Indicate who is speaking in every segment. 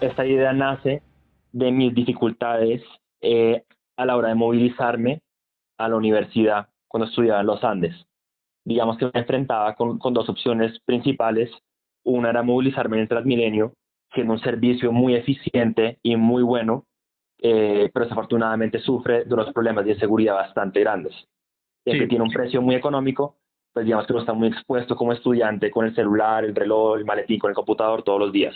Speaker 1: esta idea nace de mis dificultades eh, a la hora de movilizarme a la universidad cuando estudiaba en los Andes. Digamos que me enfrentaba con, con dos opciones principales. Una era movilizarme en el Transmilenio, siendo un servicio muy eficiente y muy bueno, eh, pero desafortunadamente sufre de unos problemas de seguridad bastante grandes. Ya que tiene un precio muy económico, pues digamos que uno está muy expuesto como estudiante con el celular, el reloj, el maletín, con el computador todos los días.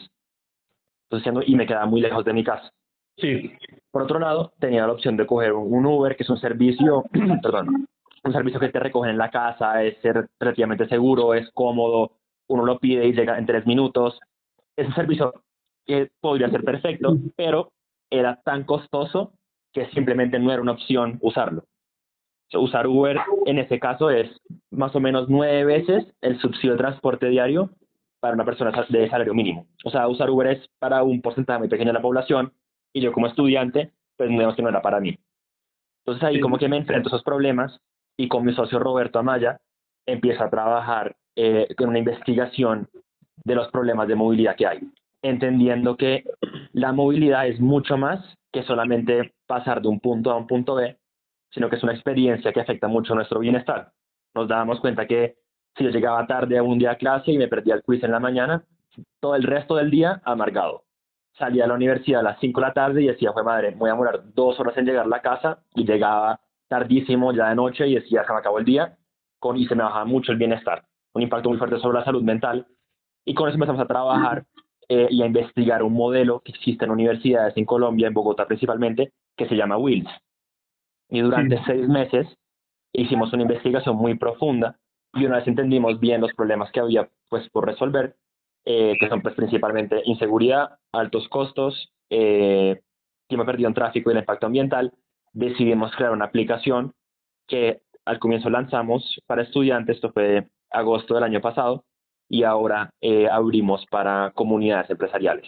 Speaker 1: Entonces, y me quedaba muy lejos de mi casa.
Speaker 2: Sí.
Speaker 1: Por otro lado, tenía la opción de coger un Uber, que es un servicio, perdón, un servicio que te recoge en la casa, es relativamente seguro, es cómodo, uno lo pide y llega en tres minutos. Es un servicio que podría ser perfecto, pero era tan costoso que simplemente no era una opción usarlo. usar Uber en ese caso es más o menos nueve veces el subsidio de transporte diario para una persona de salario mínimo. O sea, usar Uber es para un porcentaje muy pequeño de la población y yo como estudiante, pues digamos que no era para mí. Entonces ahí como que me enfrento a esos problemas y con mi socio Roberto Amaya empiezo a trabajar eh, con una investigación de los problemas de movilidad que hay entendiendo que la movilidad es mucho más que solamente pasar de un punto a un punto B, sino que es una experiencia que afecta mucho nuestro bienestar. Nos dábamos cuenta que si yo llegaba tarde a un día a clase y me perdía el quiz en la mañana, todo el resto del día amargado. Salía a la universidad a las 5 de la tarde y decía, fue madre, voy a demorar dos horas en llegar a la casa y llegaba tardísimo ya de noche y decía, se me acabó el día con, y se me bajaba mucho el bienestar. Un impacto muy fuerte sobre la salud mental. Y con eso empezamos a trabajar eh, y a investigar un modelo que existe en universidades en Colombia, en Bogotá principalmente, que se llama WILS. Y durante seis meses hicimos una investigación muy profunda y una vez entendimos bien los problemas que había pues por resolver, eh, que son pues principalmente inseguridad, altos costos, eh, perdido en tráfico y el impacto ambiental, decidimos crear una aplicación que al comienzo lanzamos para estudiantes, esto fue agosto del año pasado, y ahora eh, abrimos para comunidades empresariales.